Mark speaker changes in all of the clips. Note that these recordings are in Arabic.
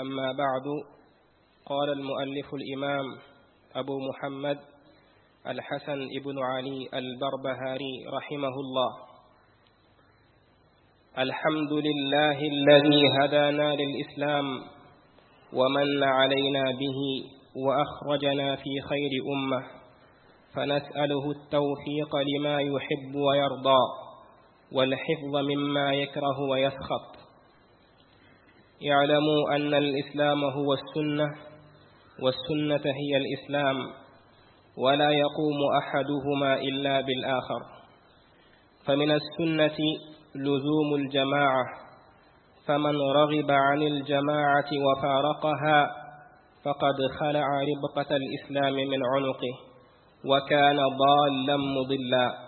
Speaker 1: أما بعد قال المؤلف الإمام أبو محمد الحسن ابن علي البربهاري رحمه الله الحمد لله الذي هدانا للإسلام ومن علينا به وأخرجنا في خير أمة فنسأله التوفيق لما يحب ويرضى والحفظ مما يكره ويسخط اعلموا أن الإسلام هو السنة والسنة هي الإسلام ولا يقوم أحدهما إلا بالآخر فمن السنة لزوم الجماعة فمن رغب عن الجماعة وفارقها فقد خلع ربقة الإسلام من عنقه وكان ضالا مضلا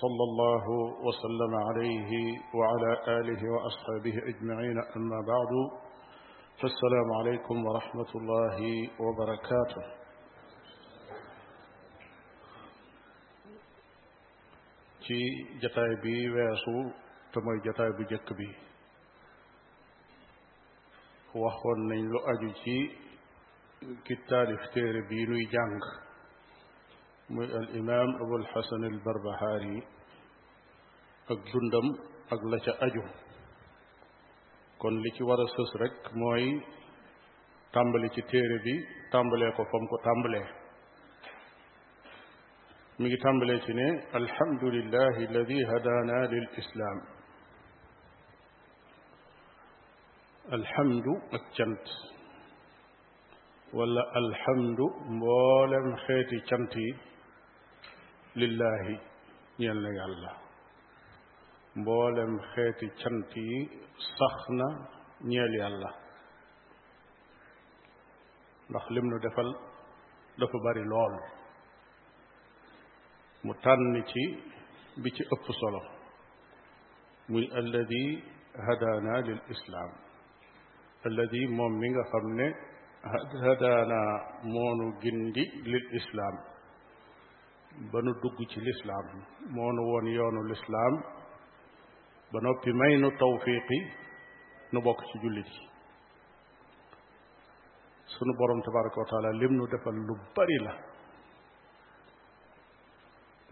Speaker 2: صلى الله وسلم عليه وعلى آله وأصحابه أجمعين أما بعد فالسلام عليكم ورحمة الله وبركاته في جتائبي ويسو تم جتائبي جكبي وخوانين لؤجي كتاب افتير بينو جانغ موي الامام ابو الحسن البربهاري اك دوندم اجو كون لي ورا سسرك موي تامبالي سي تيري بي تامبالي كو فام كو تامبالي ميغي تامبالي الحمد لله الذي هدانا للاسلام الحمد اكنت ولا الحمد مولم خيتي كنتي lillaahi ñeel na yàlla mboolem xeeti cant yi sax na ñeel yàlla ndax lim nu defal dafa bari lool mu tànn ci bi ci ëpp solo muy alladi hadaana lil islaam alladi moom mi nga xam ne hadaana moonu gindi lil islaam ba nu dugg ci lislaam moo nu woon yoonu lislaam ba noppi may nu tawfiqi nu bokk ci jullit yi sunu borom tabaraka wa taala lim nu defal lu bari la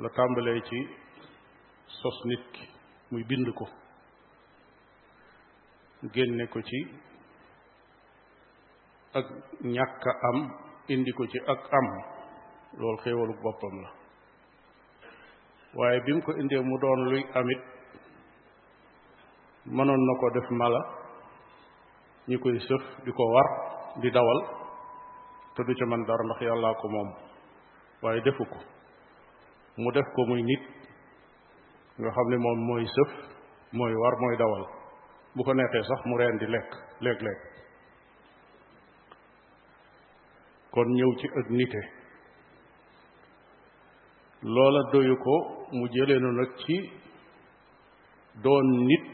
Speaker 2: la tàmbalee ci sos nit muy bind ko génne ko ci ak ñàkk a am indi ko ci ak am loolu xéewalu boppam la waaye bi mu ko indee mu doon luy amit mënoon na ko def mala ñi koy sëf di ko war di dawal te du ca man dara ndax yàllaa ko moom waaye defu ko mu def ko muy nit nga xam ne moom mooy sëf mooy war mooy dawal bu ko neexee sax mu reen di lekk léeg-léeg kon ñëw ci ak nite loola doyu ko mu jëlee nu nag ci doon nit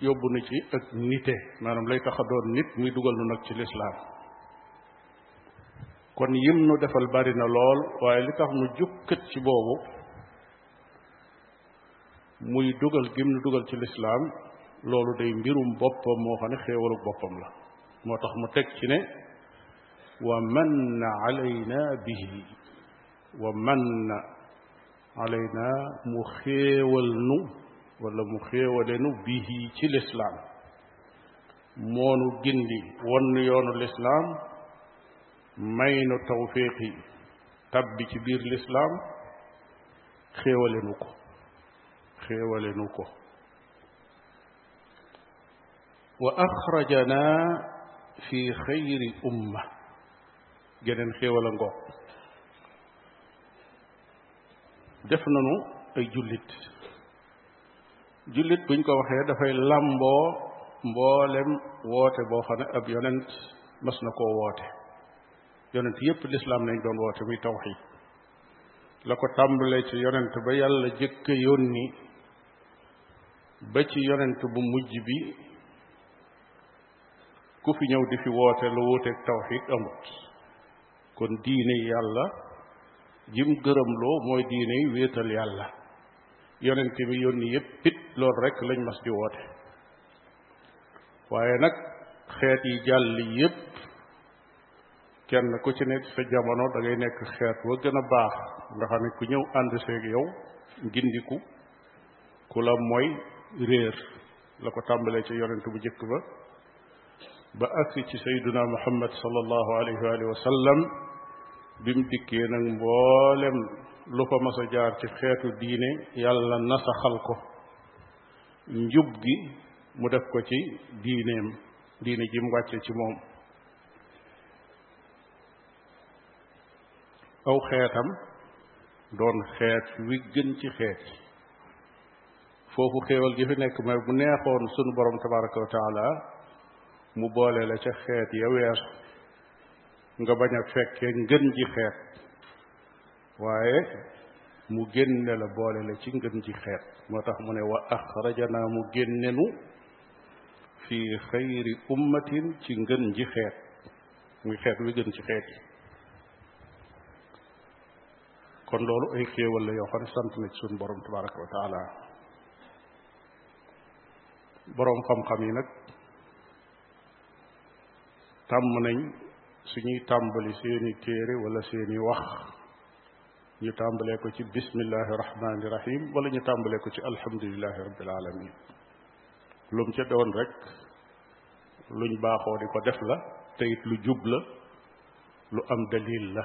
Speaker 2: yóbbu na ci ak nite maanaam lay tax a doon nit muy dugal nu nag ci lislaam kon yim nu defal bari na lool waaye li tax mu jukkat ci boobu muy dugal gim nu dugal ci lislaam loolu day mbirum boppam moo xam ne xéewalu boppam la moo tax mu teg ci ne wa manna alayna bihi wa manna علينا مخيول نو ولا مخيول نو به في الإسلام مونو جندي ون يون الإسلام مين توفيقي تبي كبير الإسلام خيول نوكو خيول نوكو وأخرجنا في خير أمة جنن خيول نوكو def nañu ay jullit jullit buñ ko waxee dafay làmboo mboolem woote boo xam ne ab yonent mas na koo woote yonent yépp lislaam nañ doon woote muy tawxid la ko tàmbalee ci yonent ba yàlla yoon yónni ba ci yonent bu mujj bi ku fi ñëw di fi woote lu wuuteeg tawxid amut kon diine yàlla jim gërëmloo mooy diine yi wéetal yàlla yonent bi yónni yépp it loolu rek lañ mas di woote waaye nag xeet yi jàll yépp kenn ku ci nekk sa jamono da ngay nekk xeet wa gën a baax nga xam ne ku ñëw ànd seeg yow ngindiku ku la mooy réer la ko tàmbalee ci yonent bu jëkk ba ba agsi ci sayduna muhammad sallallahu alayhi wa sallam bi mu dikkee nag mboolem lu fa mas a jaar ci xeetu diine yàlla nasaxal ko njub gi mu def ko ci diineem diine ji wàcce ci moom aw xeetam doon xeet wi gën ci xeet foofu xéewal gi fi nekk mooy bu neexoon sunu borom tabaraka wa taala mu boole la ca xeet ya weer nga bañ a fekkee ngën ji xeet waaye mu génne la boole la ci ngën ji xeet moo tax mu ne wax wa axrajana mu génnenu fi xayri ummatin ci ngën ji xeet muy xeet wi gën ci xeet kon loolu ay xéewal la yoo xam ne sant na ci borom tabaraka wa taala boroom xam-xam yi nag tàmm nañ suñuy tàmbali seeni téere wala seeni wax ñu tàmbalee ko ci bismillahi rahmani rahim wala ñu tàmbalee ko ci alhamdulilahi rabbil alamin lum ca doon rek luñ baaxoo di ko def la te it lu jub la lu am dalil la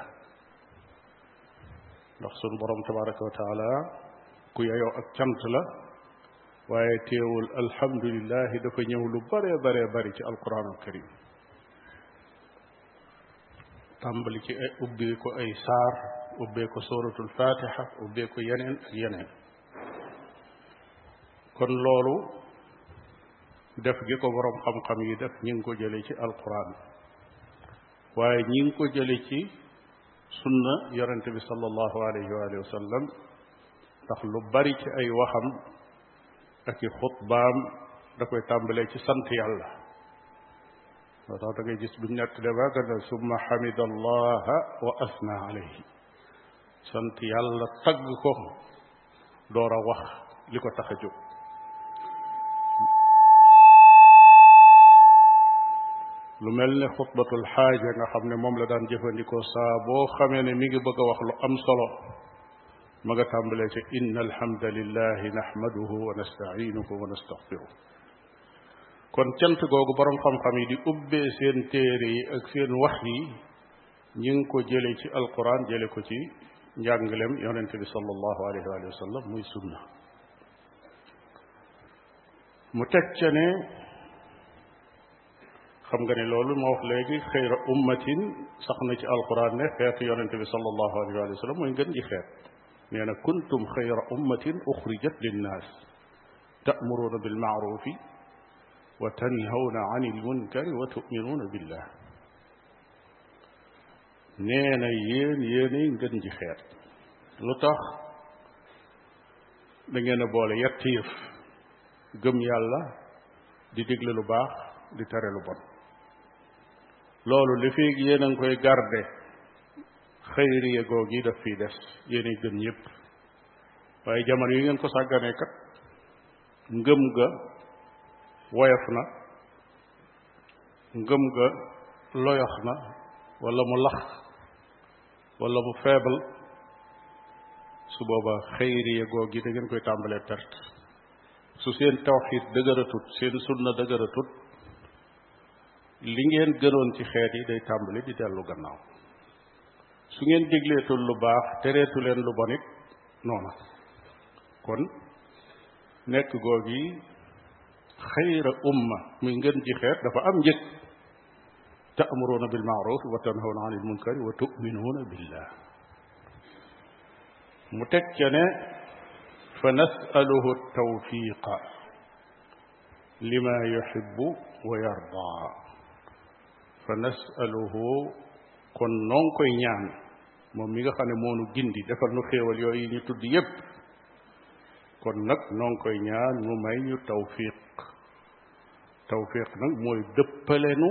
Speaker 2: ndax sun borom tabaraka wa taala ku yeyoo ak cant la waaye teewul alhamdulilahi dafa ñëw lu bare bare bari ci alquranul karim tàmbali ci ay ko ay saar ubbee ko suratul fatiha ubbee ko yeneen ak yeneen kon loolu def gi ko boroom xam-xam yi def ñi ko jële ci alquran waaye ñi ngi ko jële ci sunna yonente bi sallallahu alayhi wa sallam ndax lu bari ci ay waxam ak i xutbaam da koy tàmbalee ci sant yàlla daa dangay gis buñ nettale ba gën a summa xamida allah wa asna alayhi sant yàlla tagg ko door a wax li ko tax a jóg lu mel ne xutbatul xaaja nga xam ne moom la daan jëfandikoo saa boo xamee ne mi ngi bëgg a wax lu am solo ma nga tàmbalee ci inna alhamda lillahi naxmaduhu wa nastainuhu wa nastaxfiruh kon cent gogu borom xam-xam yi di ubbe seen téré yi ak seen wax yi ñi ngi ko jële ci alquran jële ko ci njàngalem yonente bi sallallahu alayhi wa sallam muy sunna mu tek ca ne xam nga ne loolu ma wax léegi xeyra ummatin sax na ci alquran ne xeet yonente bi salallahu alayhi wa sallam mooy ngën ji xeet nee na kuntum xeyra ummatin uxrijat linnaas ta'muruna bilmaarufi وتنهون عن المنكر وتؤمنون بالله nee na yéen yéenay ngën ji xeet lu tax da ngeen a boole yett yëf gëm yàlla di digle lu baax di tere lu bon loolu li fi yéen a ngi koy garde xëyriye googi daf fiy des yéenay gëm ñëpp waaye jamono yi ngeen ko sàgganee ngëm ga woyof na ngëm ga loyox na wala mu lax wala mu faible su booba xëyriye googi da ngeen koy tàmbalee perte su seen tawxiid dëgëratut seen sunna dëgëratut li ngeen gënoon ci xeet yi day tàmbali di dellu gannaaw su ngeen digleetul lu baax tereetu leen lu bonit noona kon nekk googi خير أمة من جنج خير دفع أمجد تأمرون بالمعروف وتنهون عن المنكر وتؤمنون بالله متكنا فنسأله التوفيق لما يحب ويرضى فنسأله كن نونكو نيان موميغا خاني مونو جندي دفر نخيوال يوئي نتو يب كن نون نونكو نيان مومي توفيق tawféex nag mooy dëppalenu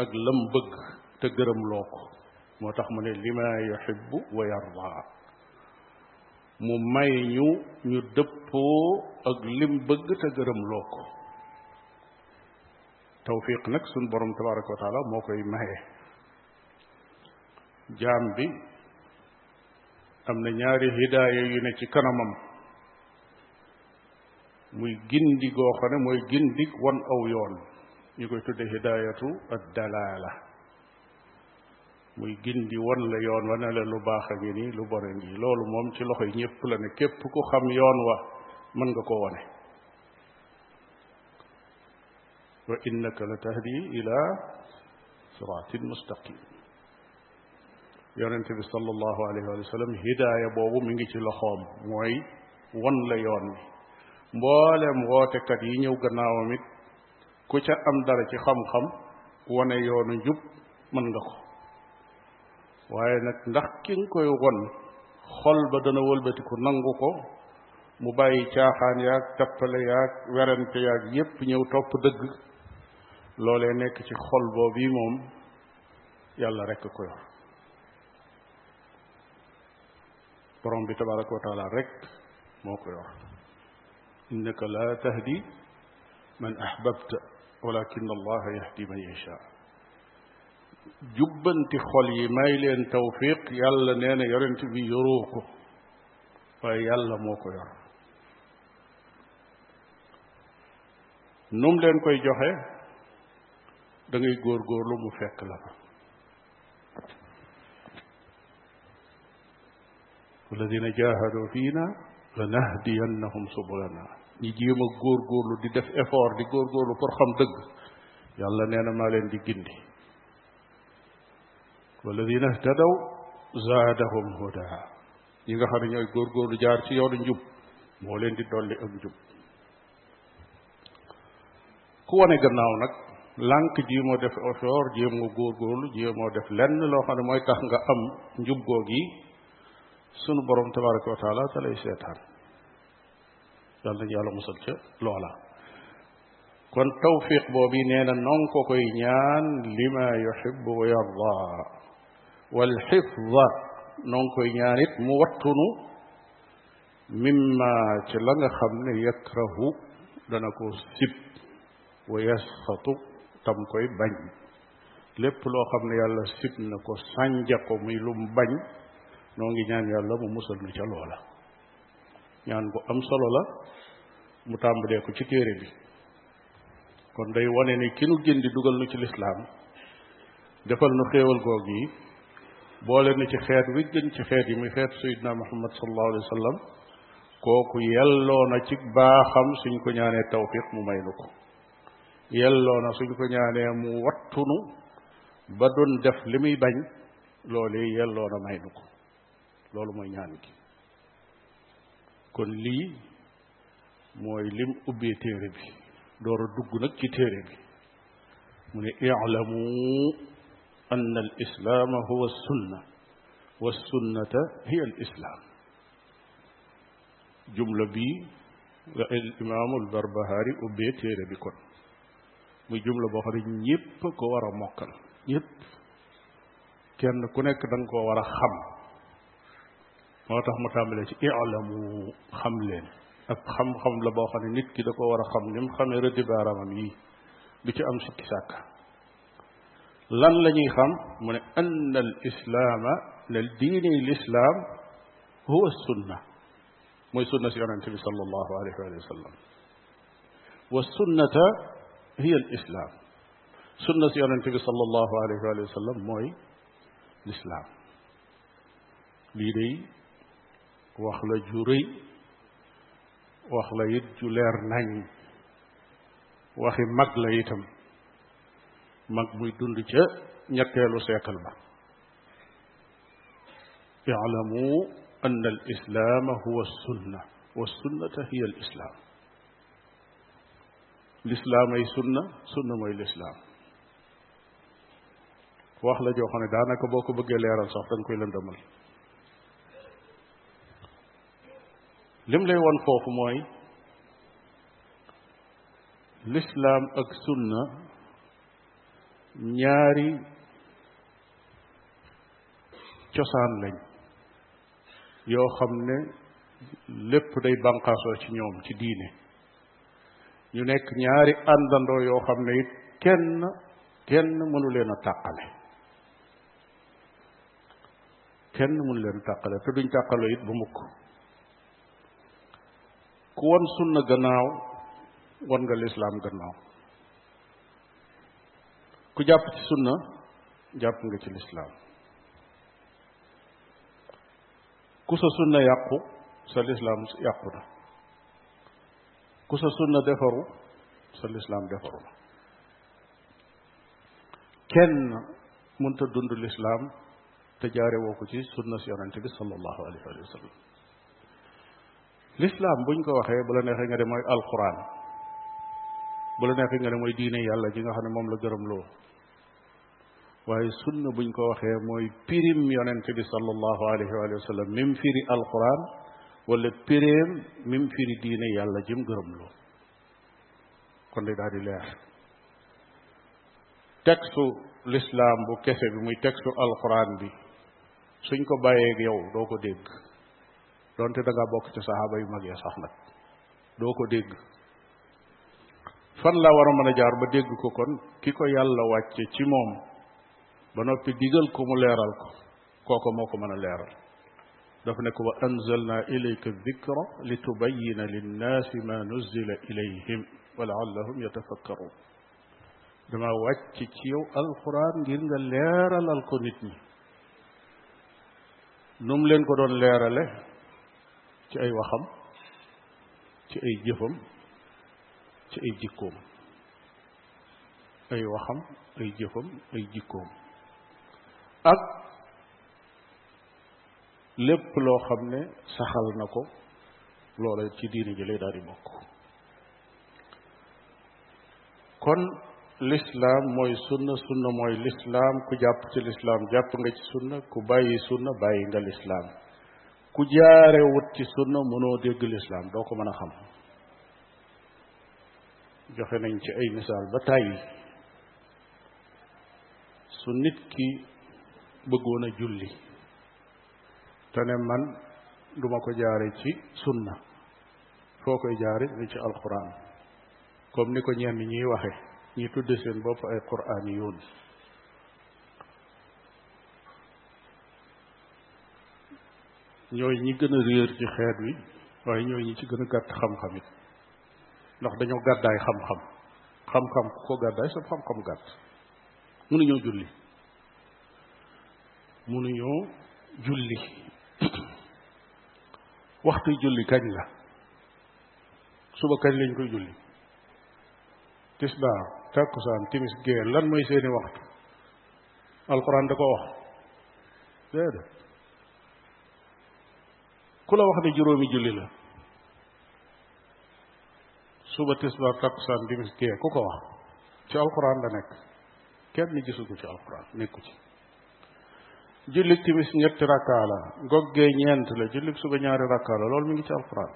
Speaker 2: ak lam bëgg te gërëm loo ko moo tax mu ne lima yuhibbu wa yarda mu may ñu ñu dëppoo ak lim bëgg te gërëm loo ko tawfiq nag sun borom tabaraka wa taala moo koy maye jaam bi am na ñaari hidaaya yu ne ci kanamam muy gindi goo xam ne mooy gindi won aw yoon ñu koy tudde hidaayatu ad dalaala muy gindi wan la yoon wa ne la lu baax a ngi nii lu bon ngi loolu moom ci loxo yi ñëpp la ne képp ku xam yoon wa mën nga ko wane wa innaka la tahdi ila siraatin mustaqim yonente bi sallallahu alayhi wa sallam hidaaya boobu mu ngi ci loxoom mooy wan la yoon mi mboolem wootekat yi ñëw gannaawam it ku ca am dara ci xam-xam wane yoonu njub mën nga ko waaye nag ndax ki koy won xol ba dana wëlbatiku nangu ko mu bàyyi caaxaan yaag tappale yaag werante yaag yépp ñëw topp dëgg loolee nekk ci xol boobu moom yàlla rekk ko yor borom bi tabaraka wa taala rek moo ko yor إنك لا تهدي من أحببت ولكن الله يهدي من يشاء جبن تخلي مايل ان توفيق يلا نانا يرنت بي يروكو فيلا موكو يرى نوم لين كوي جوخه دا غي غور غور لو مو لا والذين جاهدوا فينا لنهدينهم سبلنا ñi jéem góor góorgóorlu di def effort di góorgóorlu pour xam dëgg yàlla nee na maa leen di gindi walladina ihtadaw zaadahum huda yi nga xam ne ñooy góorgóorlu jaar ci yoonu njub moo leen di dolli ak njub ku wane gannaaw nag lànk jéemoo def effort jéemoo góorgóorlu jéemoo def lenn loo xam ne mooy tax nga am njub googi sunu borom tabaraka wa te lay seetaan yàlla yàlla musal ca loola kon tawfiq boobu nee na noo ngi ko koy ñaan lima yuhibbu wa yarda wal xifda noo koy ñaan mu wattunu mimma ci la xam ne yakrahu dana ko sib wa yasxatu tam koy bañ lépp loo xam ne yàlla sib na ko sànja ko muy bañ noo ngi ñaan yàlla mu musal nu ca loola ñaan bu am solo la mu tàmbalee ko ci téere bi kon day wane ni ki nu gindi dugal nu ci lislaam defal nu xéewal goog yi boole na ci xeet wi gën ci xeet yi muy xeet sayidna muhammad sallallahu alayhi wa kooku yelloo na ci baaxam suñ ko ñaanee tawfiq mu may nu ko yelloo na suñ ko ñaanee mu wattunu ba doon def li muy bañ loolu yelloo na may nu ko loolu mooy ñaan gi kon lii mooy lim ubbee téere bi door a dugg nag ci téere bi mu ne i'lamu أن الإسلام هو السنة والسنة هي الإسلام جملة بي الإمام البربهاري أبي bi kon muy jumla boo xam ne ñépp ko war a mokkal ñépp kenn ku nekk da nga koo war a xam moo tax mu tàmbalee ci i'lamu xam leen ak xam-xam la boo xam ne nit ki da ko war a xam ni mu xamee rëddi baaraamam yi du ci am sikki sàkk lan la ñuy xam mu ne ann al islaama ne diine lislaam huwa sunna mooy sunna si yonente bi sal allahu alayhi wa sallam wa sunnata hiya al islaam sunna si yonente bi sal allahu alayhi wa sallam mooy lislaam lii day wax la ju rëy wax ناني it ju leer nañ waxi mag la itam mag muy dund ca ñetteelu seekal ba اعلموا أن الإسلام هو السنة والسنة هي الإسلام الإسلام أي سنة سنة أي الإسلام واخلا جو خاني دانا كبوكو بغي ليرال صاحبتن كوي لندمل lim lay won foofu mooy lislaam ak sunna ñaari cosaan lañ yoo xam ne lépp day banqaasoo ci ñoom ci diine ñu nekk ñaari àndandoo yoo xam ne it kenn kenn mënu leen a tàqale kenn mënu leen a tàqale te duñ tàqaloo it bu mukk ku won sunna gannaaw won nga lislaam gannaaw ku jàpp ci sunna jàpp nga ci lislaam ku sa sunna yàqu sa lislaam yàqu na ku sa sunna defaru sa lislaam defaru na kenn mënta dund lislaam te jaare woo ko ci sunna si yonente bi sallallahu alayhi wa sallam lislaam buñ ko waxee bu la neexee nga ne mooy alquran bu la neexee nga ne diine yàlla ji nga xam ne moom la gërëm loo waaye sunna buñ ko waxee mooy pirim yonente bi sallallahu alayhi wa sallam mim firi alquran wala piréem mim firi diine yàlla jim gërëm loo kon day daal di leer textu lislaam bu kese bi muy textu alquran bi suñ ko bàyyeeg yow doo ko dégg donte da nga bok ci sahaba yu mag ya sax nak doko deg fan la waro meuna jaar ba deg ko kon kiko yàlla wàcce ci mom ba nopi digal ko mu leral ko koko moko meuna leral a leeral daf ne ko wa anzalna ilayka dhikra litubayyana lin-nas ma nuzila ilayhim wa laallahum yatafakkarun dama wacce ci yow alquran ngir nga leeralal ko nit ñi num len ko don leerale ci ay waxam ci ay jëfam ci ay jikkoom ay waxam ay jëfam ay jikkoom ak lépp loo xam ne saxal na ko loola ci diini ji daal di bokk kon lislaam mooy sunna sunna mooy lislaam ku jàpp ci lislaam jàpp nga ci sunna ku bàyyi sunna bàyyi nga lislaam ku jaare wut ci sunna mënoo dégg lislaam doo ko mën a xam joxe nañ ci ay misaal ba tàyyi su nit ki bëggoon a julli te ne man duma ko jaare ci sunna foo koy jaare ni ci alquran comme ni ko ñenn ñiy waxe ñi tudde seen bopp ay quraan yoon ñooy ñi gën a réer ci xeet wi waaye ñooy ñi ci gën a gàtt xam-xam ndax dañoo gàddaay xam-xam xam-xam ku ko gàddaay sa xam-xam gàtt mënuñoo julli mënuñoo julli waxtu julli kañ la suba kañ lañ koy julli tisbaar takkusaan timis gee lan mooy seeni waxtu alxuraan da ko wax déedéet ku la wax ne juróomi julli la suba tisbaar takkusaan timis gee ku ko wax ci alquran la nekk kenn ni ci alquran nekku ci julli timis ñetti rakkaa la ngoggee ñeent la julli suba ñaari rakkaa la loolu mi ngi ci alquran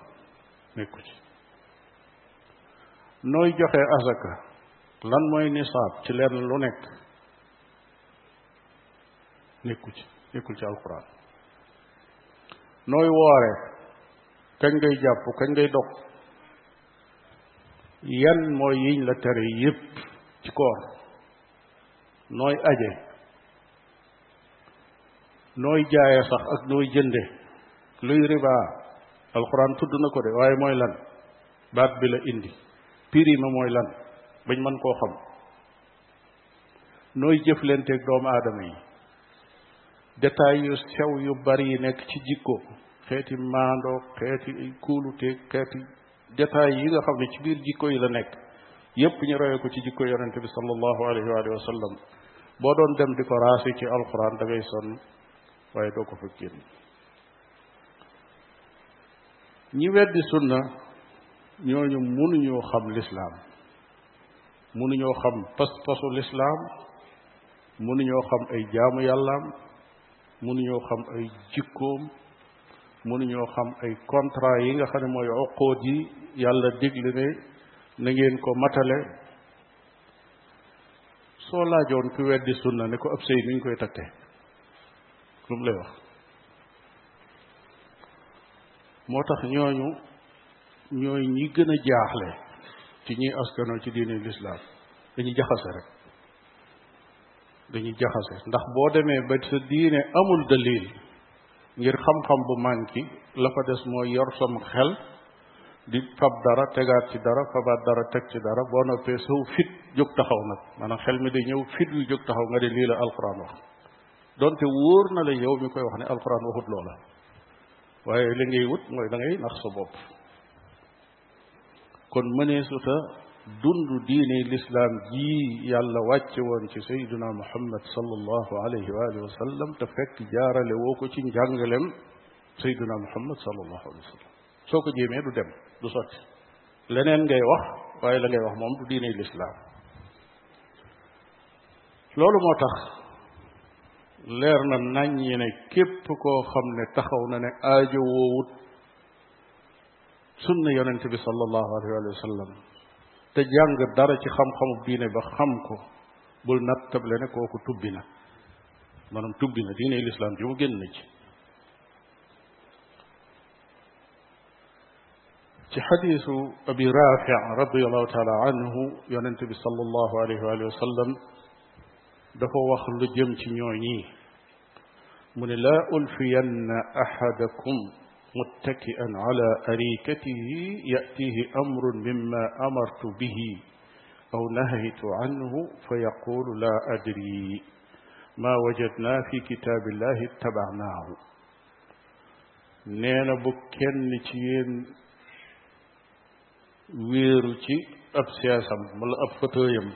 Speaker 2: nekku ci nooy joxe azaka lan mooy nisaab ci lenn lu nekk nekku ci nekkul ci alquran nooy woore kañ ngay jàpp kañ ngay dog yan mooy yiñ la tere yépp ci koor nooy aje nooy jaaye sax ak nooy jënde luy ribaa alxuraan tudd na ko de waaye mooy lan baat bi la indi pirima mooy lan bañ man koo xam nooy jëflenteeg doomu aadama yi détails yu sew yu bari yi nekk ci jikko xeeti maandoo xeeti kuulute xeeti détails yi nga xam ne ci biir jikko yi la nekk yépp ñu royee ko ci jikko yonente bi sallallahu alayhi wa boo doon dem di ci alquran da ngay sonn waaye doo ko fa génn ñi weddi sunna ñooñu mënuñoo xam lislaam mënuñoo xam pas-pasu lislaam mënuñoo xam ay jaamu yàllaam mënuñoo xam ay jikkoom mënuñoo xam ay contrat yi nga xam ne mooy oqood yi yàlla digle ne na ngeen ko matale soo laajoon ku weddi sunna ne ko ab sëy ni koy takkee lu lay wax moo tax ñooñu ñooy ñi gën a jaaxle ci ñuy askanoo ci diine lislaam dañuy jaxase rek dañuy jaxase ndax boo demee ba sa diine amul dalil ngir xam-xam bu manki la fa des mooy yor sam xel di fab dara tegaat ci dara fabaat dara teg ci dara boo noppee saw fit jóg taxaw nag maanaam xel mi day ñëw fit yu jóg taxaw nga de lii la alquran wax donte wóor na la yow mi koy wax ne alquran waxut loola waaye li ngay wut mooy dangay ngay nax sa bopp kon mëneesuta dundu diine lislaam jii yàlla wàcce woon ci sayduna muhammad sallallahu alayhi wa alihi wa sallam te fekk jaarale woo ko ci njàngalem sayduna muhammad sallallahu alayhi wa sallam soo ko jéemee du dem du sotti leneen ngay wax waaye la ngay wax moom du diine lislaam loolu moo tax leer na naññi ne képp ko xam ne taxaw na ne aajo woowut sunna yonente bi sallallahu alayhi wa sallam te jàng dara ci xam-xamu diine ba xam ko bul nat nattable ne kooku tubbi na maanaam tubbi na diine lislaam ju mu génn na ci ci xadiisu abi rafi radiallahu taala anhu yonente bi sal allahu alayhi wa sallam dafa wax lu jëm ci ñooñii mu ne la ulfiyanna ahadakum متكئا على أريكته يأتيه أمر مما أمرت به أو نهيت عنه فيقول لا أدري ما وجدنا في كتاب الله اتبعناه نينا بكين نتيين ويروتي أب سياسة مل أب فتويم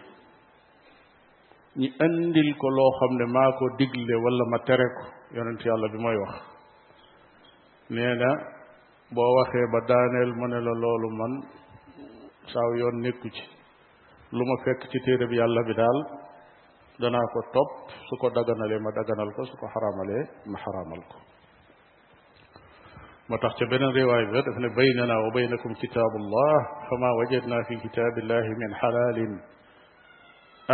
Speaker 2: ني أندل كلو خمد ماكو دقل ولا ما تركو يونتي الله بما يوخ نينا بو واخي با دانيل منلا لولو من ساو يون نيكوتي لوما فك سي تيرب يالا بي دال دانا كو توب سوكو دغانالي ما دغانال كو سوكو حرامالي ما حرامال كو ما تخش بين رواية ذات بيننا وبينكم كتاب الله فما وجدنا في كتاب الله من حلال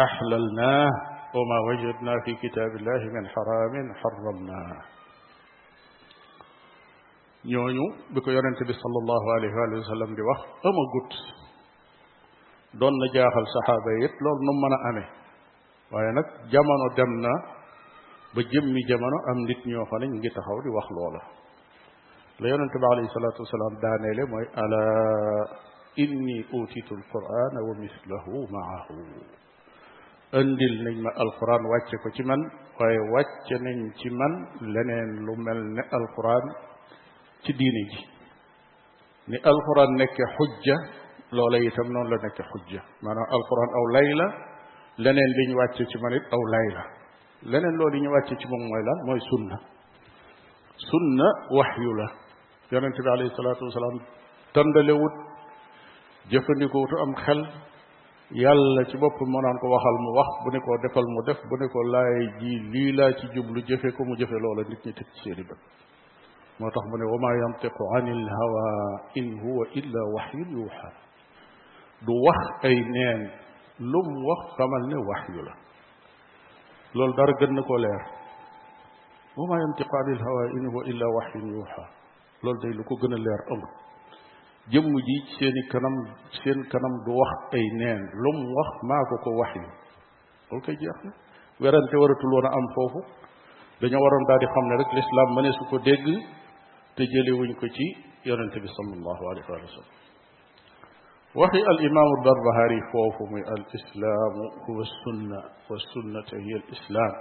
Speaker 2: أحللناه وما وجدنا في كتاب الله من حرام حرمناه ñooñu bi ko yonente bi sallallahu alayhi wa sallam di wax ama gut doon na jaaxal sahaba it loolu nu mën a amee waaye nag jamono dem na ba jëmmi jamono am nit ñoo xam ne ñu ngi taxaw di wax loola la yonente bi alayhi salatu wasalaam daaneele mooy ala inni utitu alquran wa mislahu maahu andil nañ ma alquran wàcce ko ci man waaye wàcce nañ ci man leneen lu mel ne alquran ci diine ji ni alquran nekke hujja loola itam noonu la nekk xujja maanaam alquran aw lay la leneen li ñu wàcce ci manit aw lay la leneen loolu ñu wàcce ci moom mooy lan mooy sunna sunna waxyu la yonente bi alayhi salaatu wasalaam tëndalewut jëfandikootu am xel yàlla ci bopp mo naan ko waxal mu wax bu ne ko defal mu def bu ne ko laay ji lii laa ci jublu jëfe ko mu jëfe loola nit ñi teg ci seeni bët moo tax mu ne wa maa yantiqu an il hawa in huwa illa waxyun yuuxa du wax ay neen lum wax xamal ne waxyu la loolu dara gën na ko leer wa maa yantiqu an il hawa in huwa illa waxyun yuuxa loolu day lu ko gën a leer amul jëmm ji seeni kanam seen kanam du wax ay neen lum wax maa ko ko waxyu loolu koy jeex na werante waratul woon a am foofu dañoo waroon daal di xam ne rek lislaam mëne su ko dégg te jëlewuñ ko ci yonente bi sallallahu alayhi wa sallam waxi al imam barbahari foofu muy al islaamu huwa sunna wa sunnata hiya al islaam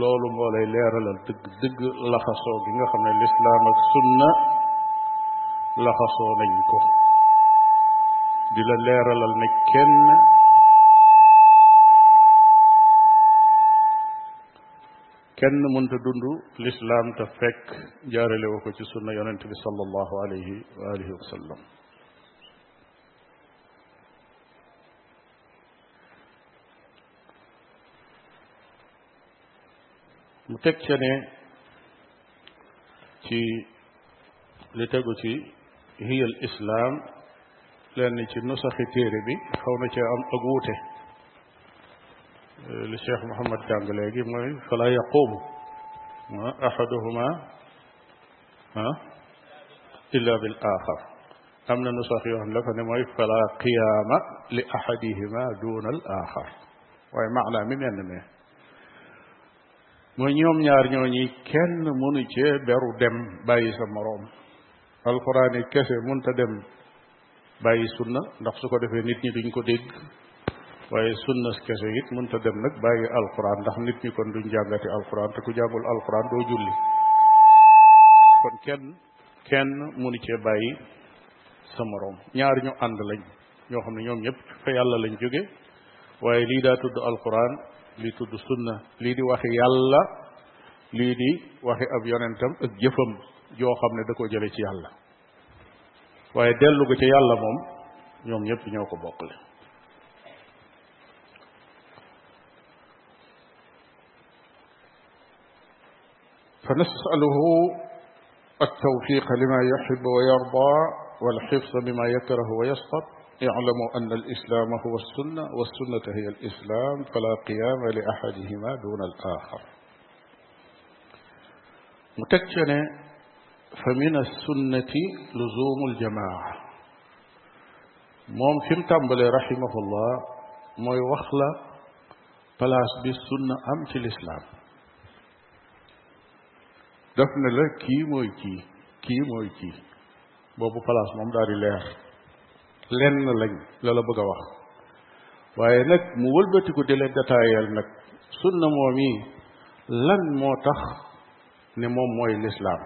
Speaker 2: loolu moo lay leeralal dëgg dëgg laxasoo gi nga xam ne lislaam ak sunna laxasoo nañ ko di la leeralal ne kenn kenn munta dund lislaam te fekk jaarale wo ko ci sunna yonent bi sallallahu alayhi wa alihi wa sallam mu teg ca ne ci li tegu ci hiya al islam lenn ci nusaxi téere bi xaw na ci am ak wuute للشيخ محمد جانجليجي موي فلا يقوم احدهما الا بالاخر امن نسخ يوم لك موي فلا قيام لاحدهما دون الاخر واي معنى من ان ما موي نيوم ñaar ñoo ñi kenn munu ci beru dem bayyi sa morom alquran kesse munta dem bayyi sunna ndax suko waaye sunna kese it mënta dem nag bàyyi alquran ndax nit ñi kon duñ jàngati alquran te ku jàngul alquran doo julli kon kenn kenn mënu cee bàyyi sa moroom ñaar ñu ànd lañ ñoo xam ne ñoom ñëpp yàlla lañ jóge waaye lii daa tudd alquran lii tudd sunna lii di waxi yàlla lii di waxi ab yonentam ak jëfam yoo xam ne da ko jële ci yàlla waaye dellu ga ca yàlla moom ñoom ñëpp ñoo ko bokkle فنسأله التوفيق لما يحب ويرضى والحفظ مما يكره ويسقط اعلموا أن الإسلام هو السنة والسنة هي الإسلام فلا قيام لأحدهما دون الآخر متكنة فمن السنة لزوم الجماعة موم فيم رحمه الله ما يوخلا بلاص بالسنة أم في الإسلام daf na la kii mooy kii kii mooy kii boobu palaas moom daal di leer lenn lañ la la bëgg a wax waaye nag mu wëlbatiku di la détaayeel nag sunna moom yi lan moo tax ne moom mooy lislaam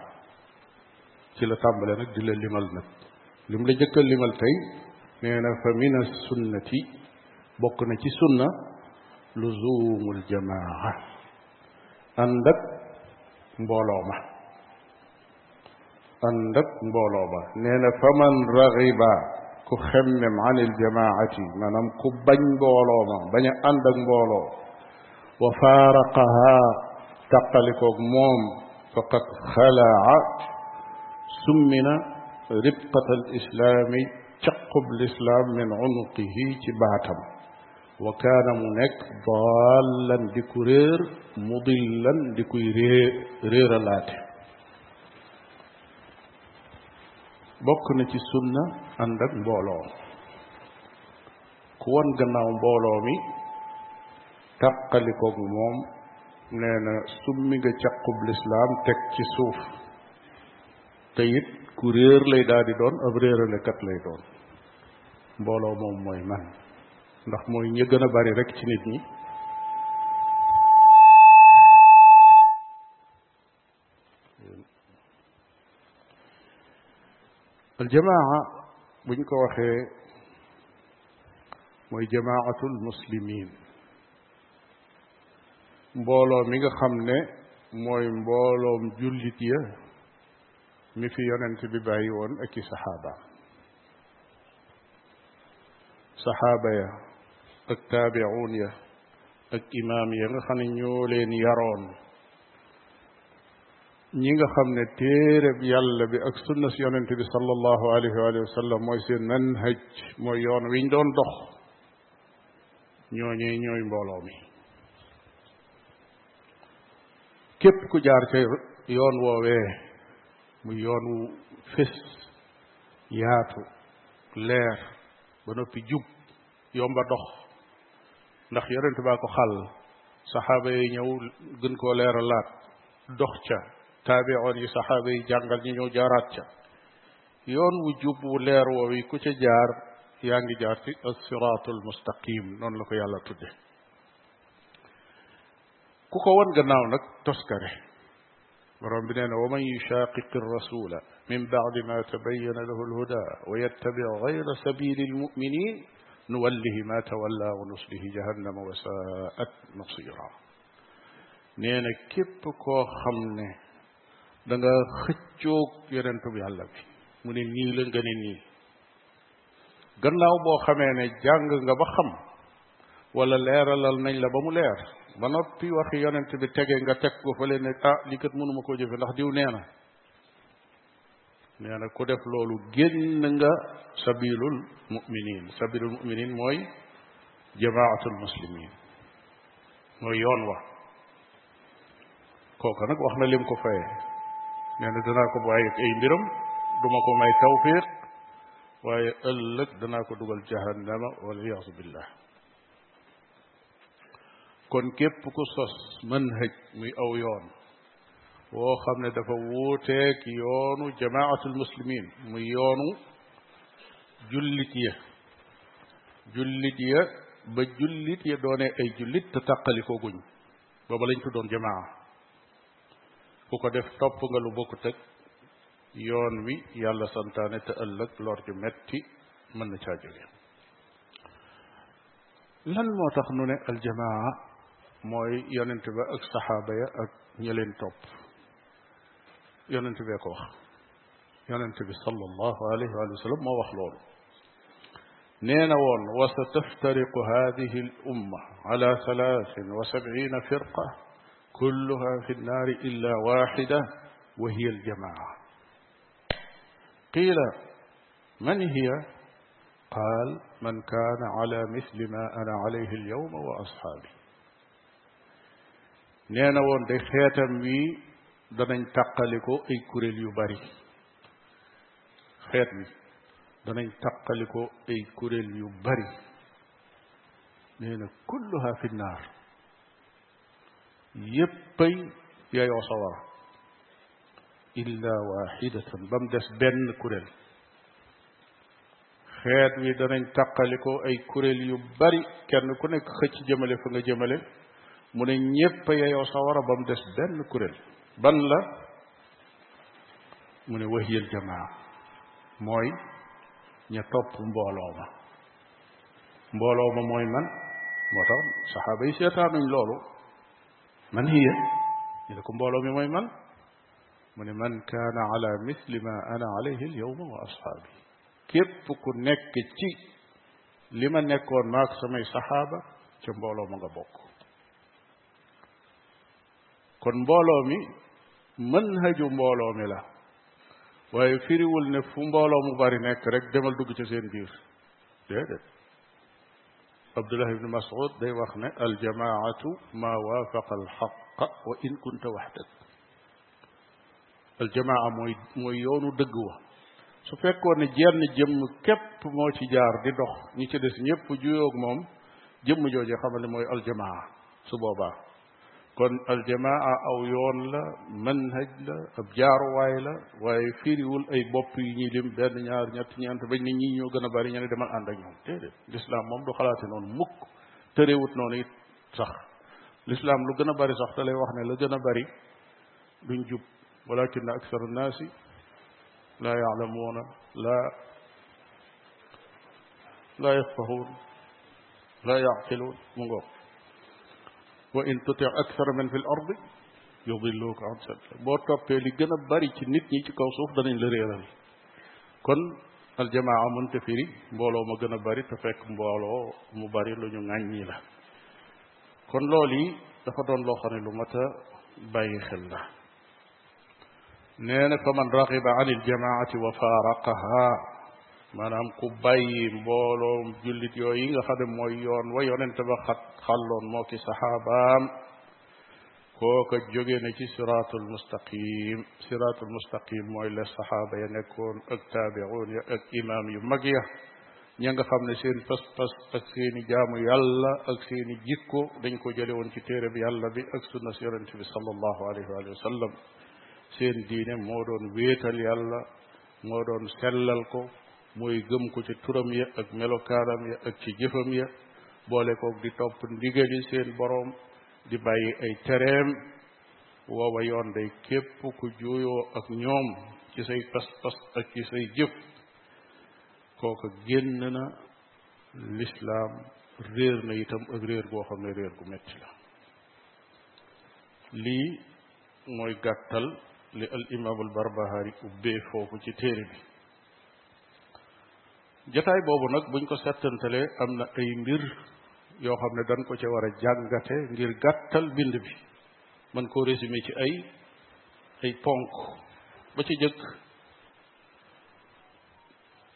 Speaker 2: ci la tàmbale nag di la limal nag lim la jëkkal limal tey nee na fa mina sunnati bokk na ci sunna luzuumul jamaa ànd ak mbooloo ma ànd ak mbooloo ma nee na fa man raxiba ku xemmem an iljamaati maanaam ku bañ mbooloo ma bañ a ànd ak mbooloo wa faaraqaha taqalikoog moom faqad xalaa summina ribqata alislaami caqub lislaam min unuqihi ci baatam wa kaana mu nekk daallan di ku réer mudillan di kuy réer réeralaate bokk na ci sunna ànd ak mbooloo ku wan gannaaw mbooloo mi tàqalikoog moom nee na summi nga càqub lislaam teg ci suuf te it ku réer lay daa di doon ab réeralekat lay doon mbooloo moom mooy man ndax mooy ñi gën a bari rek ci nit ñi al jamaa buñ ko waxee mooy jamaatul muslimin mbooloo mi nga xam ne mooy mbooloom jullit ya mi fi yonent bi bàyyi woon ak ci saxaabaam saxaaba ya التابعون يا الإمام يغخن نيولين يرون نيغا خمنا تير بيال بأك سنة سيونين تبي صلى الله عليه وآله وسلم ويسير منهج ميون ويندون دخ نيوني نيوني بولومي كيف كجار شيء يون ووه ميون فس ياتو لير بنو في جوب يوم بدخ ndax yonent ba ko xal sahaba yi ñëw gën koo leeralaat dox ca tabi'un yi sahaba yi jàngal ñu ñëw jaaraat ca yoon wu jub wu leer wo wi ku ca jaar yaa ngi jaar ci as-siratul mustaqim non la ko yàlla tudde ku ko won gannaaw nak toskare borom bi neena na wa man yushaqiqi rasula min ba'd ma tabayyana lahu al-huda wa yattabi' ghayra sabili al-mu'minin نوله ما تولى ونصله جهنم وساءت مصيرا nee na képp koo xam ne da nga xëccoog yonentu bi yàlla bi mu ne nii la nga ne nii gannaaw boo xamee ne jàng nga ba xam wala leeralal nañ la ba mu leer ba noppi waxi yonent bi tege nga teg ko fële ne ah li kat mënuma koo jëfe ndax diw nee na nee na ku def loolu génn nga sabilul muminin sabilul muminin mooy jamaatul muslimin mooy yoon wa kooka nag wax na lim ko fayee nee na danaa ko bàyyi ay mbiram duma ko may tawfiq waaye ëllëg danaa ko dugal jahannama waliyasu billah kon képp ku sos manhaj muy aw yoon وخمنا دفووتك يونو جماعة المسلمين ميونو جلتية جلتية بجلتية دوني أي جلت تتقلي فوقن ببالين تدون جماعة فوقد افتاب فنغلو بوكتك يونوي يالا سنتاني تألك لورج متي من نتاجرين lan moo tax الجماعة ne aljamaa mooy yonent اك ak saxaaba يننتي بك واخ يننتي صلى الله عليه وآله وسلم ما واخ لول وستفترق هذه الأمة على ثلاث وسبعين فرقة كلها في النار إلا واحدة وهي الجماعة قيل من هي قال من كان على مثل ما أنا عليه اليوم وأصحابي نينا ون دي خيتم danañ tàqalikoo ay kuréel yu bari xeet mi danañ tàqalikoo ay kuréel yu bari nee na kulluha fi naar yéppay yayoo sawara illa waxidatan ba mu des benn kuréel xeet wi danañ tàqalikoo ay kuréel yu bari kenn ku nekk xëcc jëmale fa nga jëmale mu ne ñépp yayoo sawara ba mu des benn kuréel ban la mu ne wahiyal jamaa mooy ña topp mbooloo ma mbooloo ma mooy man moo tax saxaaba yi seetaanuñ loolu man hiya ñu ne ko mbooloo mi mooy man mu ne man kaana ala misli ma ana alayhi alyawma wa ashaabi képp ku nekk ci li ma nekkoon maak samay saxaaba ca mbooloo ma nga bokk kon mbooloo mi manhaju mbooloo mi la waaye firiwul ne fu mbooloo mu bari nekk rek demal dugg ca seen biir déedéet abdullah ibni masud day wax ne aljamaatu ma waafaqa alxaqa wa in kunta waxdak aljamaa mooy yoonu dëgg wa su fekkoon ne jenn jëmm képp moo ci jaar di dox ñi ci des ñëpp juyoog moom jëm jooje xamal ne mooy aljamaa su boobaa kon aljamaa aw yoon la manhaj la ab jaaruwaay la waaye firiwul ay bopp yi ñuy lim benn ñaar ñett ñeent bañ ne ñii ñoo gën a bari ñu ne demal ànd ak ñoom déedéet lislaam moom du xalaate noonu mukk tërewut noonu it sax lislaam lu gën a bari sax te lay wax ne la gën a bari duñ jub walakin aksaru naasi laa yaalamuuna laa laa yafqahuun laa yaaqiluun mu ngoog وإن تطع أكثر من في الأرض يضلوك عن سبيل بو توبي لي گنا باري سي نيت ني سي كاو سوف داني ليرال كون الجماعه منتفيري مبولو ما گنا باري تا فك مبولو لو ني لا كون لولي تفضل لو خان لو متا باغي خيل لا فمن رغب عن الجماعه وفارقها manam ku bàyyi mbolo julit yooyu yi nga xam moy yoon wa yonent ba xat xalloon mo ki saxaabaam kooka jóge na ci siratul mustaqim siratul mustaqim moy le sahaba ya nekkon ak tabi'un ya ak imam yu mag ya ña nga xamne seen pas-pas ak seen jaamu yàlla ak seen jikko dañ ko jële won ci tere bi yàlla bi ak sunna si yonent bi sallallahu alayhi wa sallam seen diine mo doon wetal yàlla moo doon sellal ko mooy gëm ko ci turam ya ak melokaanam ya ak ci jëfam ya boole koog di topp ndigali seen boroom di bàyyi ay tereem woowa yoon day képp ku juuyoo ak ñoom ci say pas-pas ak ci say jëf kooka génn na lislaam réer na itam ak réer goo xam ne réer gu metti la lii mooy gàttal li al imaam al barbahari foofu ci téere bi jotaay boobu nag buñ ko settantale am na ay mbir yoo xam ne dañ ko ci war a jàngate ngir gàttal bind bi man koo résumé ci ay ay ponk ba ci jëkk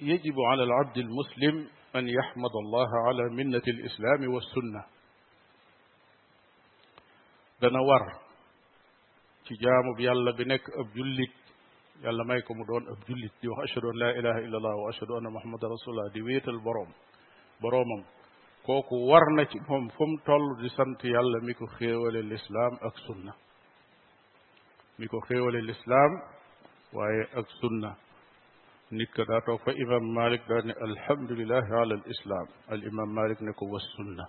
Speaker 2: يجب على العبد المسلم أن يحمد الله على منة الإسلام والسنة dana war ci jaamu bi yàlla bi nekk ab jullit yàlla may ko mu doon ab jullit di wax ashadu an la ilaha illallah wa ashadu anna muhammada rasulullah di wéetal boroom boroomam kooku war na ci moom fu mu toll di sant yàlla mi ko xéewale lislaam ak sunna mi ko xéewale lislaam waaye ak sunna nit ka daa toog fa imam malik daa ne alhamdulilah ala alislaam alimam malik ne ko wassunna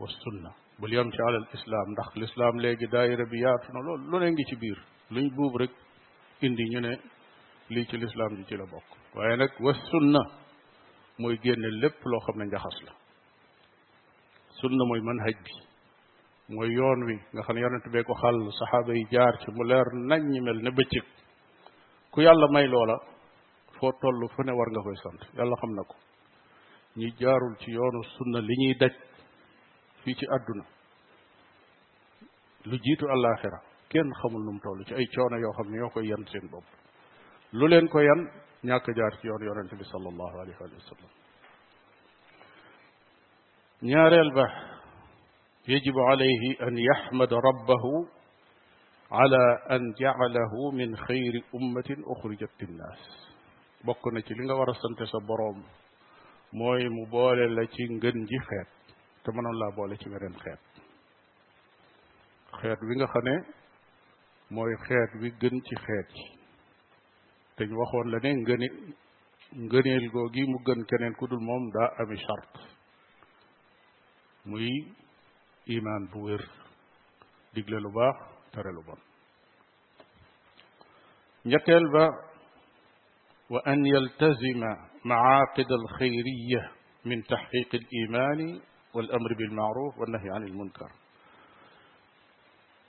Speaker 2: wassunna bul yam ci ala alislaam ndax lislaam léegi daayira bi yaatu na lool lu ne ngi ci biir luñ buub rek indi ñu ne lii ci lislaam ji ci la bokk waaye nag was sunna mooy génne lépp loo xam ne njaxas la sunna mooy manhaj bi mooy yoon wi nga xam ne yonent bee ko xàll saxaaba yi jaar ci mu leer naññ mel ne bëccëg ku yàlla may loola foo toll fu ne war nga koy sant yàlla xam na ko ñi jaarul ci yoonu sunna li ñuy daj fii ci àdduna lu jiitu àllaaxira kenn xamul num tollu ci ay coono yoo xam ne ñoo koy yan seen bopp lu leen ko yan ñàkk jaar ci yoon yonente bi sallallahu alayhi wa sallam ñaareel ba yajibu alayhi an yahmad rabbahu ala an ja'alahu min جعله ummatin ukhrijat lin nas للناس na ci li nga war a sant sa borom mooy mu boole la ci ngën ji xeet te mënoon laa boole ci beneen xeet xeet wi nga xam ne mooy xeet wi gën ci xeet yi dañ waxoon la ne ngëne ngëneel googi mu gën keneen ku dul moom daa ami chart muy iman bu wér digle lu baax tere lu bon ñetteel ba wa an yaltazima maaqid alxayriya min taxqiq aliman والأمر بالمعروف والنهي عن المنكر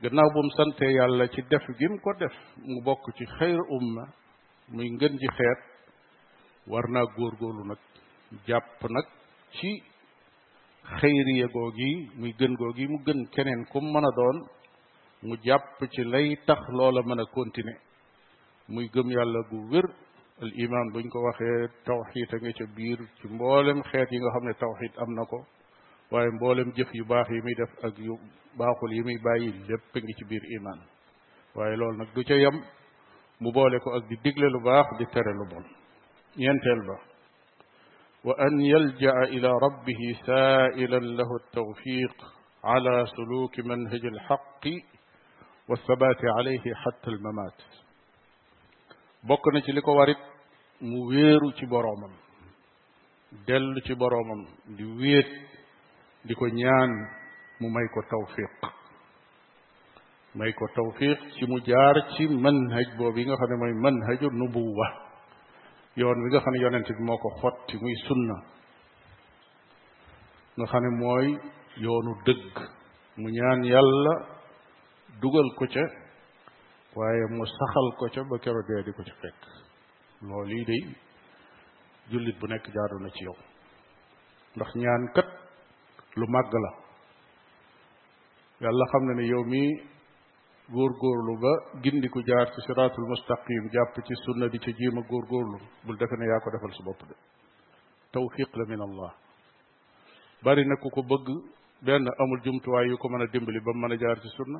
Speaker 2: gannaaw bu mu sante yàlla ci def gi mu ko def mu bokk ci xayr umma muy ngën ji xeet war góor góorlu nag jàpp nag ci xayriye googi muy gën googi mu gën keneen ku mën a doon mu jàpp ci lay tax loola mën a continuer muy gëm yàlla gu wér al iman buñ ko waxee tawxid a nga ca biir ci mboolem xeet yi nga xam ne tawxid am na ko waaye mboolem jëf yu baax yi muy def ak yu baaxul yi muy bàyyi lépp ngi ci biir iman waaye loolu nag du ca yem mu boole ko ak di digle lu baax di tere lu bon ñeenteel ba wa an yalja'a ila rabbihi sa'ilan lahu at-tawfiq ala suluki manhaj al-haqq wa thabat alayhi hatta al-mamat bokk na ci liko warit mu wéeru ci boromam dellu ci boromam di wéet di ko ñaan mu may ko tawfiq may ko tawfiq ci mu jaar ci man manhaj boobu yi nga xam ne mooy man manhaju nubuwa yoon wi nga xam ne yonent bi moo ko xotti muy sunna nga xam ne mooy yoonu dëgg mu ñaan yàlla dugal ko ca waaye mu saxal ko ca ba kero dee di ko ci fekk loolu yi day jullit bu nekk jaadu na ci yow ndax ñaan kat lu mag la yàlla xam na ne yow mii góorlu ba gindiku jaar ci siratul mustaqim jàpp ci sunna di ca jiima góor góorlu bul defe ne yaa ko defal sa bopp de tawfiq la min allah bari na ku ko bëgg benn amul jumtuwaay yu ko mën a dimbali ba mën a jaar ci sunna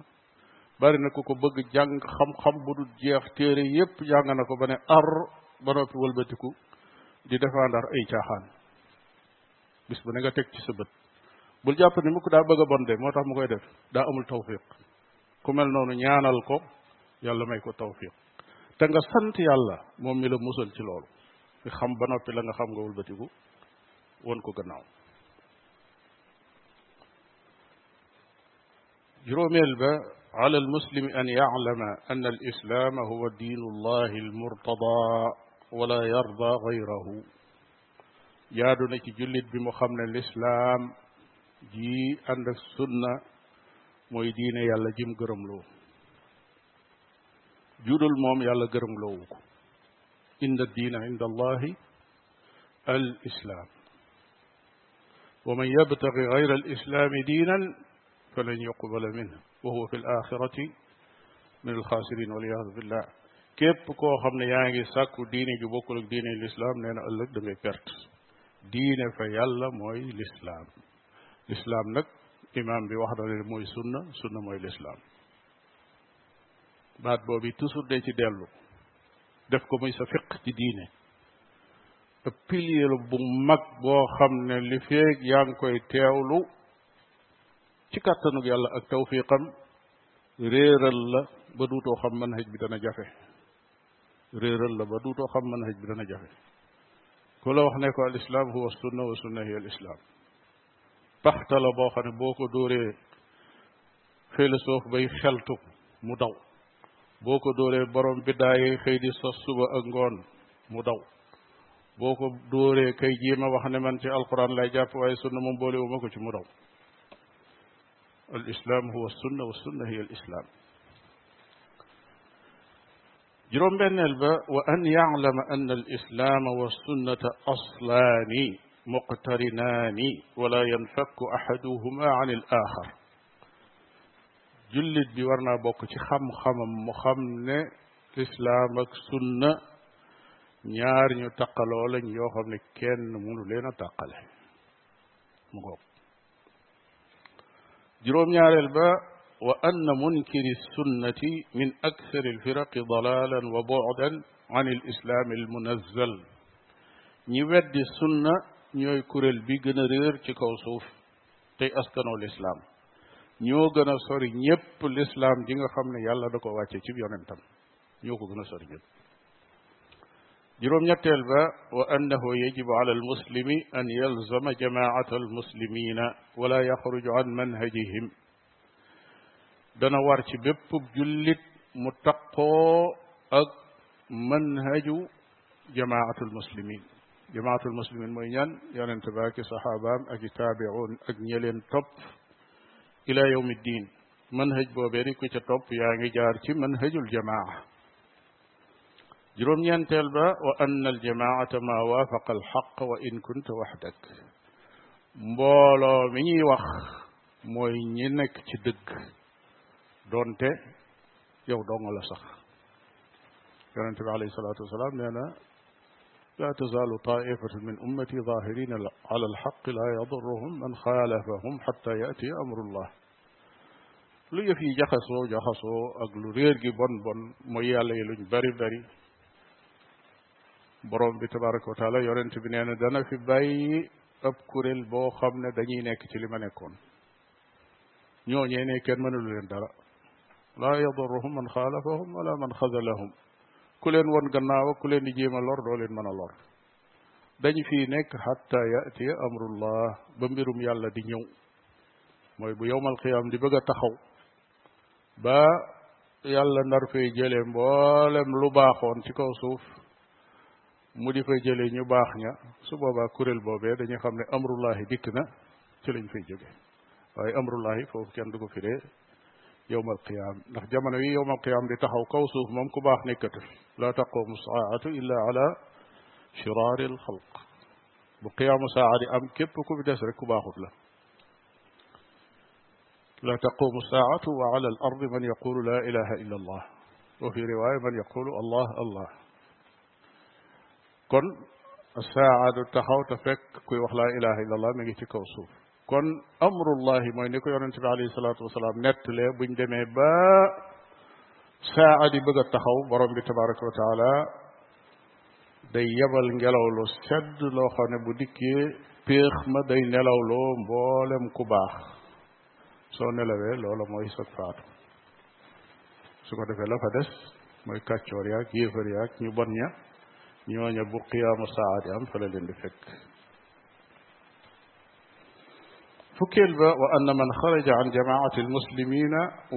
Speaker 2: bari na ku ko bëgg jàng xam-xam bu dul jeex téere yépp jàng na ko ba ne ar ba noppi wëlbatiku di defandar ay caaxaan bis bu ne nga teg ci sa bët bul jàpp ni muko da bëgg bon de motax mu koy def da amul tawfiq ku mel nonu ñaanal ko yàlla may ko tawfiq te nga sant yàlla mom mi la musul ci loolu fi xam ba nopi la nga xam nga wul batiku won ko gannaaw juromel ba على المسلم أن يعلم أن الإسلام هو دين الله المرتضى ولا يرضى غيره يا دونك جلد بمخمن الإسلام ji ànd ak sunna mooy diine yàlla jim gërëmloo judul moom yàlla gërëmloowu ko inna diina inda allahi al islam wa man yabtagi gayra al islami diinan falan yuqbala minhu wa huwa fi l axirati min al xaasirin waliyadu billah képp koo xam ne yaa ngi sàkku diine ju bokkul ak diine lislaam nee na ëllëg da ngay perte diine fa yàlla mooy lislaam lislaam nag imaam bi wax na ne mooy sunna sunna mooy lislaam baat boobu toujours day ci dellu def ko muy sa fiq ci diine te pilier la bu mag boo xam ne li feeg yaa ngi koy teewlu ci kàttanug yàlla ak tawfiqam réeral la ba duutoo xam man hëj bi dana jafe réeral la ba duutoo xam man hëj bi dana jafe ku la wax ne ko al islam huwa sunna wa sunna hiya al islam paxta la boo xam ne boo ko dóoree philosophe bay xeltu mu daw boo ko dóoree borom biddaaye xëy di sos suba ak ngoon mu daw boo ko dóoree kay jiima wax ne man ci alquran lay jàpp waaye sunna moom boole wu ma ko ci mu daw الإسلام هو السنة والسنة هي الإسلام جروم بين الباء وأن يعلم أن الإسلام والسنة أصلان مقترنان ولا ينفك أحدهما عن الآخر jullit bi war naa bokk ci xam-xamam mu xam ne lislaam ak sunna ñaar ñu taqaloo lañ yoo xam ne kenn mënu leen a taqale mu goog juróom ñaareel ba wa anna munkiri sunnati min akthar alfiraqi dalalan wa bu'dan an alislaam almunazzal ñi weddi sunna ñooy kurel bi gën a réer ci kaw suuf tey askanoo lislaam ñoo gën a sori ñépp lislaam ji nga xam ne yàlla da ko wàcce ci yonentam ñoo ko gën a sori ñépp juróom ñetteel ba wa annahu yajibu ala almuslimi an yalzama jamaata almuslimina wala yaxruju an manhajihim dana war ci bépp jullit mu taqoo ak manhaju jamaatu almuslimin جماعة المسلمين مينان يعني انتباهك صحابة أجتابعون أجنيلين طب إلى يوم الدين منهج بوبيري يعني كي طب يعني جارتي منهج الجماعة جروم ينتلبا وأن الجماعة ما وافق الحق وإن كنت وحدك mbolo mi ñuy wax mooy ñi nekk ci dëgg donte yow dong la sax yonente bi لا تزال طائفة من أمتي ظاهرين على الحق لا يضرهم من خالفهم حتى يأتي أمر الله لي في جخصو جخصو أقلو رير جي بون بون مويا ليلون بري بري بروم بي تبارك وتعالى يورنت بنيانا دانا في باي أبكر كوريل بو خامنا داني من يكون نيو نيني كن منو لا يضرهم من خالفهم ولا من خذلهم ku leen won gannaaw ku leen di jéem a lor doo leen mën a lor dañu fii nekk xatta yatiya amrullah ba mbirum yàlla di ñëw mooy bu yowmal qiyaam di bëgg a taxaw ba yàlla nar fay jëlee mboolem lu baaxoon ci kaw suuf mu di fa jëlee ñu baax ña su boobaa kuréel boobee dañuy xam ne amrullahi dikk na ci lañ fay jóge waaye amrullahi foofu kenn du ko firee يوم القيامة نخجمنا نبي يوم القيامة لتحو قوسه ممكباه نكتر لا تقوم الساعة إلا على شرار الخلق بقيام ساعة أم كبك بجسر كباه لا تقوم الساعة وعلى الأرض من يقول لا إله إلا الله وفي رواية من يقول الله الله كن الساعة تحو تفك كي وخلا إله إلا الله من يتكوصوه kon amrullahi mooy ni ko yonente bi alayhi salaatu wasalaam nettalee buñ demee ba saa di bëgg a taxaw borom bi tabaraka wa taala day yebal ngelaw loo sedd loo xam ne bu dikkee péex ma day loo mboolem ku baax soo nelawee loola mooy sag faatu su ko defee la fa des mooy kàccoor yaag yéefar yaag ñu bon ña ñooña bu qiyaamu saa di am fa la leen di fekk فكل وأن من خرج عن جماعة المسلمين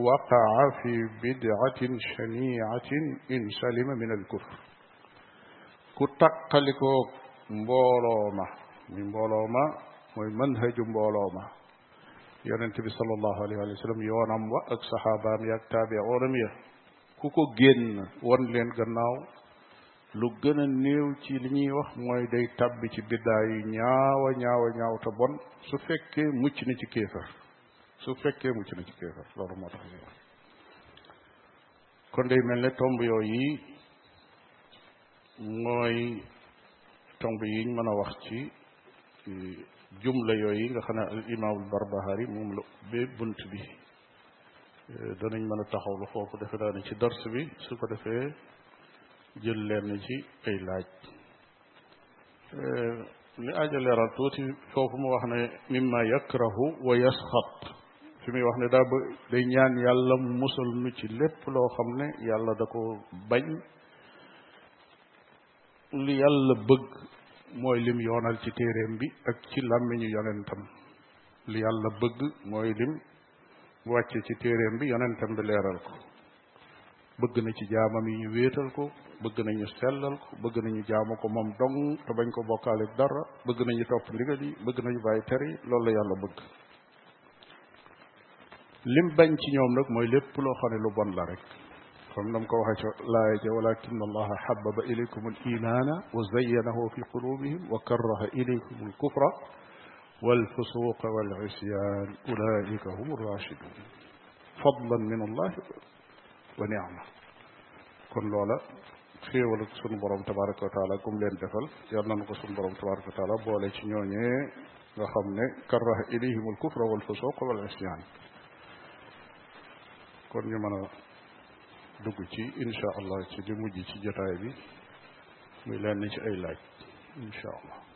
Speaker 2: وقع في بدعة شنيعة إن سلم من الكفر كتقلكو مبولوما مبولوما ومنهج مبولوما يونت بي صلى الله عليه وسلم يوانا وأك صحابام يك تابعونم يك كوكو جن ون لين lu gën a néew ci li ñuy wax mooy day tàbbi ci biddaa yu ñaawa ñaawa ñaaw bon su fekkee mucc na ci kéefar su fekkee mucc na ci kéefar loolu moo tax ñu kon day mel ne tomb yooyu yi mooy tomb yi ñu mën a wax ci yooy yi nga xam ne al imaamul yi moom la ubbee bunt bi danañ mën a taxawlu foofu defe daane ci dars bi su ko defee jëlleen ci ay laaj li aja leeral tuuti foofu mu wax ne mimma yakrahu wa yasxat fi muy wax ne daa ba day ñaan yàlla mu musal nu ci lépp loo xam ne yàlla da ko bañ li yàlla bëgg mooy lim yoonal ci téeréem bi ak ci làmmiñu yonentam li yàlla bëgg mooy lim wàcce ci téeréem bi yonentam bi leeral ko bëgg na ci jaamam yi ñu wéetal ko bëgg nañu sellal ko bëgg nañu jaamu ko moom dong te bañ ko bokkaale dara bëgg nañu topp ndigal yi bëgg nañu bàyyi ter yi loolu la yàlla bëgg lim bañ ci ñoom nag mooy lépp loo xam ne lu bon la rek comme nam ko waxee ca laaya ca walakin allaha xababa ilaykum al imana wa zayyanahu fi qulubihim wa karraha ilaykum al kufra wal fusuqa wal isyan ulaika hum rachidun fadlan min allah wa ni'ma kon loola xéewal ak sunu borom tabaraka wa taala gum leen defal yal nañu ko sunu borom tabaraka wa taala boole ci ñooñee nga xam ne karraha ilayhim al kufra wal fusuq wal isyan kon ñu mën a dugg ci insha allah ci di mujj ci jotaay bi muy leen ni ci ay laaj insha allah